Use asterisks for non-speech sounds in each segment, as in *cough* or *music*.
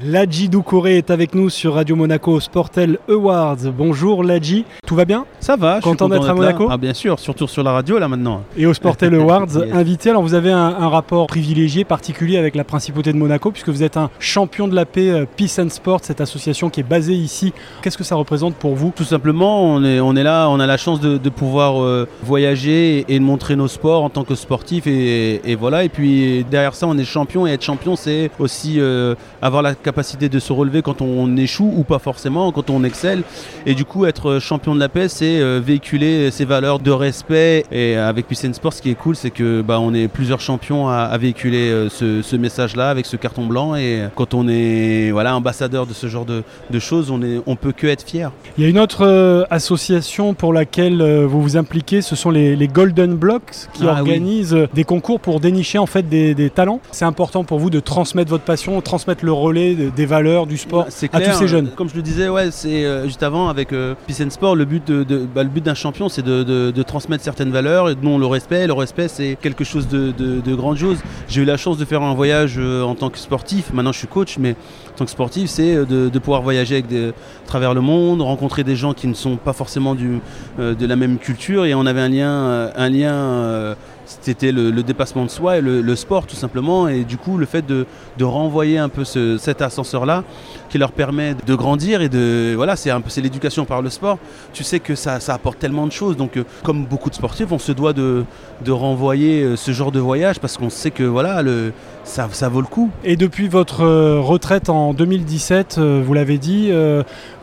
Ladji Doucouré est avec nous sur Radio Monaco Sportel Awards. Bonjour Ladji, tout va bien? Ça va, content, je suis d'être à Monaco? Ah bien sûr, surtout sur la radio là maintenant. Et au Sportel *laughs* Awards, invité, alors vous avez un, rapport privilégié, particulier avec la principauté de Monaco, puisque vous êtes un champion de la paix euh, Peace and Sport, cette association qui est basée ici. Qu'est-ce que ça représente pour vous? Tout simplement, on est, on est là, on a la chance de, pouvoir euh, voyager et de montrer nos sports en tant que sportif et, voilà. Et puis derrière ça, on est champion et être champion, c'est aussi euh, avoir la capacité de se relever quand on échoue ou pas forcément, quand on excelle. Et du coup, être champion de la paix, c'est euh, véhiculer ces valeurs de respect. Et avec Puissance Sport, ce qui est cool, c'est que bah, on est plusieurs champions à, véhiculer euh, ce, message-là avec ce carton blanc. Et quand on est voilà, ambassadeur de ce genre de, choses, on, est, on peut que être fier. Il y a une autre euh, association pour laquelle vous vous impliquez, ce sont les, Golden Blocks qui ah organisent des concours pour dénicher en fait des, des talents. C'est important pour vous de transmettre votre passion, transmettre le relais des valeurs du sport bah, à tous ces jeunes. Comme je le disais, ouais, c'est euh, juste avant avec euh, Sport, le but de, bah, le but d'un champion, c'est de, transmettre certaines valeurs, et dont le respect. Le respect, c'est quelque chose de, grandiose. J'ai eu la chance de faire un voyage euh, en tant que sportif. Maintenant, je suis coach, mais en tant que sportif, c'est euh, de, pouvoir voyager avec à travers le monde, rencontrer des gens qui ne sont pas forcément du, de la même culture, et on avait un lien, un lien c'était le, dépassement de soi et le, sport tout simplement. Et du coup, le fait de, renvoyer un peu cet ascenseur-là qui leur permet de grandir et de. Voilà, c'est un peu c'est l'éducation par le sport. Tu sais que ça, apporte tellement de choses. Donc, euh, comme beaucoup de sportifs, on se doit de, renvoyer euh, ce genre de voyage parce qu'on sait que voilà, le, ça, ça, vaut le coup. Et depuis votre euh, retraite en 2017, vous l'avez dit,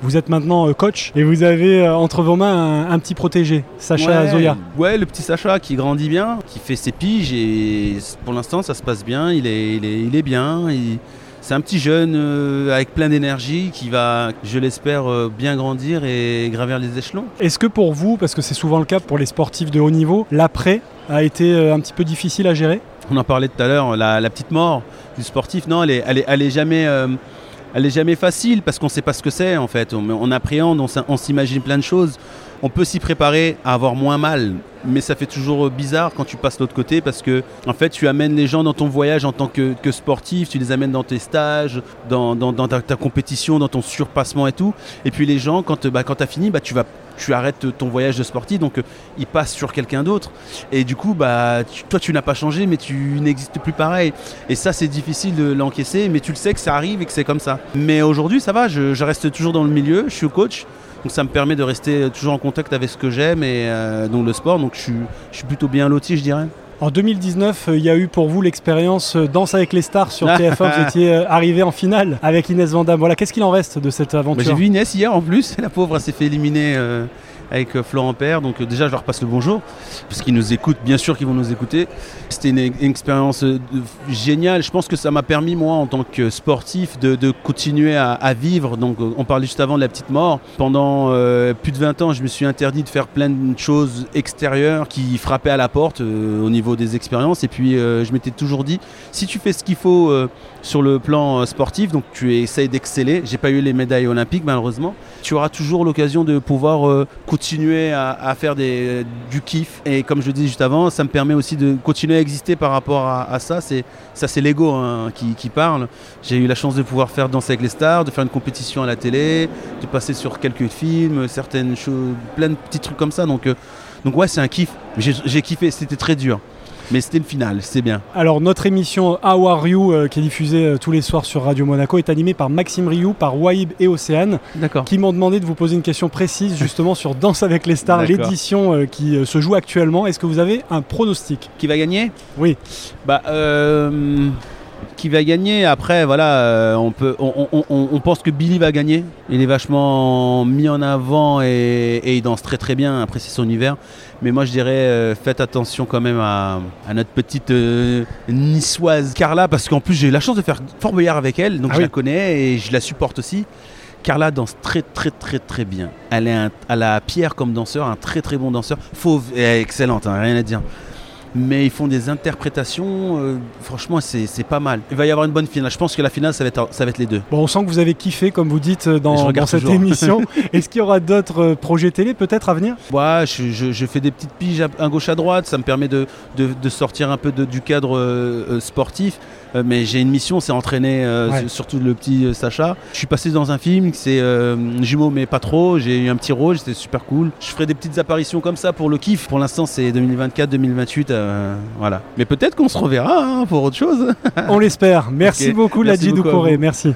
vous êtes maintenant coach et vous avez entre vos mains un, petit protégé, Sacha Zoya. Ouais, le petit Sacha qui grandit bien, qui fait ses piges et pour l'instant ça se passe bien, il est, il est, bien. c'est un petit jeune euh, avec plein d'énergie qui va, je l'espère, euh, bien grandir et gravir les échelons. Est-ce que pour vous, parce que c'est souvent le cas pour les sportifs de haut niveau, l'après a été euh, un petit peu difficile à gérer? On en parlait tout à l'heure, la, petite mort du sportif, non, elle est, elle est, jamais... elle est jamais facile parce qu'on ne sait pas ce que c'est en fait. On, on appréhende, on s'imagine plein de choses on peut s'y préparer à avoir moins mal, mais ça fait toujours bizarre quand tu passes l'autre côté parce que en fait tu amènes les gens dans ton voyage en tant que, sportif, tu les amènes dans tes stages, dans, ta, compétition, dans ton surpassement et tout. Et puis les gens, quand, bah, quand tu as fini, bah, tu arrêtes ton voyage de sportif, donc euh, il passe sur quelqu'un d'autre. Et du coup, bah, toi, tu n'as pas changé, mais tu n'existes plus pareil. Et ça, c'est difficile de l'encaisser, mais tu le sais que ça arrive et que c'est comme ça. Mais aujourd'hui, ça va, je, reste toujours dans le milieu, je suis coach. Donc ça me permet de rester toujours en contact avec ce que j'aime et euh, donc le sport. Donc je suis, je suis plutôt bien loti, je dirais. En 2019, euh, il y a eu pour vous l'expérience euh, Danse avec les stars sur *laughs* TF1. vous étiez arrivé en finale avec Inès Vandamme. Voilà, qu'est-ce qu'il en reste de cette aventure? J'ai vu Inès hier en plus. *laughs* La pauvre, s'est fait éliminer avec euh, Florent Père. Donc euh, déjà, je leur passe le bonjour, parce qu'ils nous écoutent, bien sûr qu'ils vont nous écouter. C'était une, expérience euh, géniale. Je pense que ça m'a permis, moi, en tant que sportif, de, continuer à, vivre. Donc on parlait juste avant de la petite mort. Pendant plus de 20 ans, je me suis interdit de faire plein de choses extérieures qui frappaient à la porte au niveau des expériences. Et puis je m'étais toujours dit, si tu fais ce qu'il faut sur le plan sportif, donc tu essayes d'exceller, j'ai pas eu les médailles olympiques malheureusement, tu auras toujours l'occasion de pouvoir continuer à, faire du kiff. Et comme je le disais juste avant, ça me permet aussi de continuer à exister par rapport à, ça. C'est ça, c'est l'ego hein, qui, parle. J'ai eu la chance de pouvoir faire Danser avec les stars, de faire une compétition à la télé, de passer sur quelques films, certaines choses, plein de petits trucs comme ça. Donc, euh, donc ouais, c'est un kiff. J'ai kiffé. C'était très dur. Mais c'était le final, c'est bien. Alors notre émission How Are You, euh, qui est diffusée euh, tous les soirs sur Radio Monaco, est animée par Maxime Rioux, par Waïb et Océane, qui m'ont demandé de vous poser une question précise justement sur Danse avec les stars, l'édition euh, qui se joue actuellement. Est-ce que vous avez un pronostic? Qui va gagner? Oui. Bah qui va gagner. Après, voilà, euh, on, peut, on, pense que Billy va gagner. Il est vachement mis en avant et, il danse très très bien. Après, c'est son univers. Mais moi, je dirais, euh, faites attention quand même à, notre petite euh, niçoise Carla, parce qu'en plus, j'ai eu la chance de faire Fort Boyard avec elle, donc ah je la connais et je la supporte aussi. Carla danse très très très très bien. Elle, est a Pierre comme danseur, un très très bon danseur. Fauve et excellente, hein, rien à dire. Mais ils font des interprétations. Euh, franchement, c'est pas mal. Il va y avoir une bonne finale. Je pense que la finale, ça va être, ça va être les deux. Bon, on sent que vous avez kiffé, comme vous dites, dans, cette émission. *laughs* Est-ce qu'il y aura d'autres euh, projets télé peut-être à venir? Ouais, je, fais des petites piges à, gauche à droite. Ça me permet de, de, sortir un peu du cadre euh, sportif. Euh, mais j'ai une mission, c'est entraîner euh, surtout le petit euh, Sacha. Je suis passé dans un film, c'est jumeau mais pas trop. J'ai eu un petit rôle, c'était super cool. Je ferai des petites apparitions comme ça pour le kiff. Pour l'instant, c'est 2024-2028, voilà. Mais peut-être qu'on se reverra hein, pour autre chose. On l'espère. Merci beaucoup, Ladji Doucouré. Merci.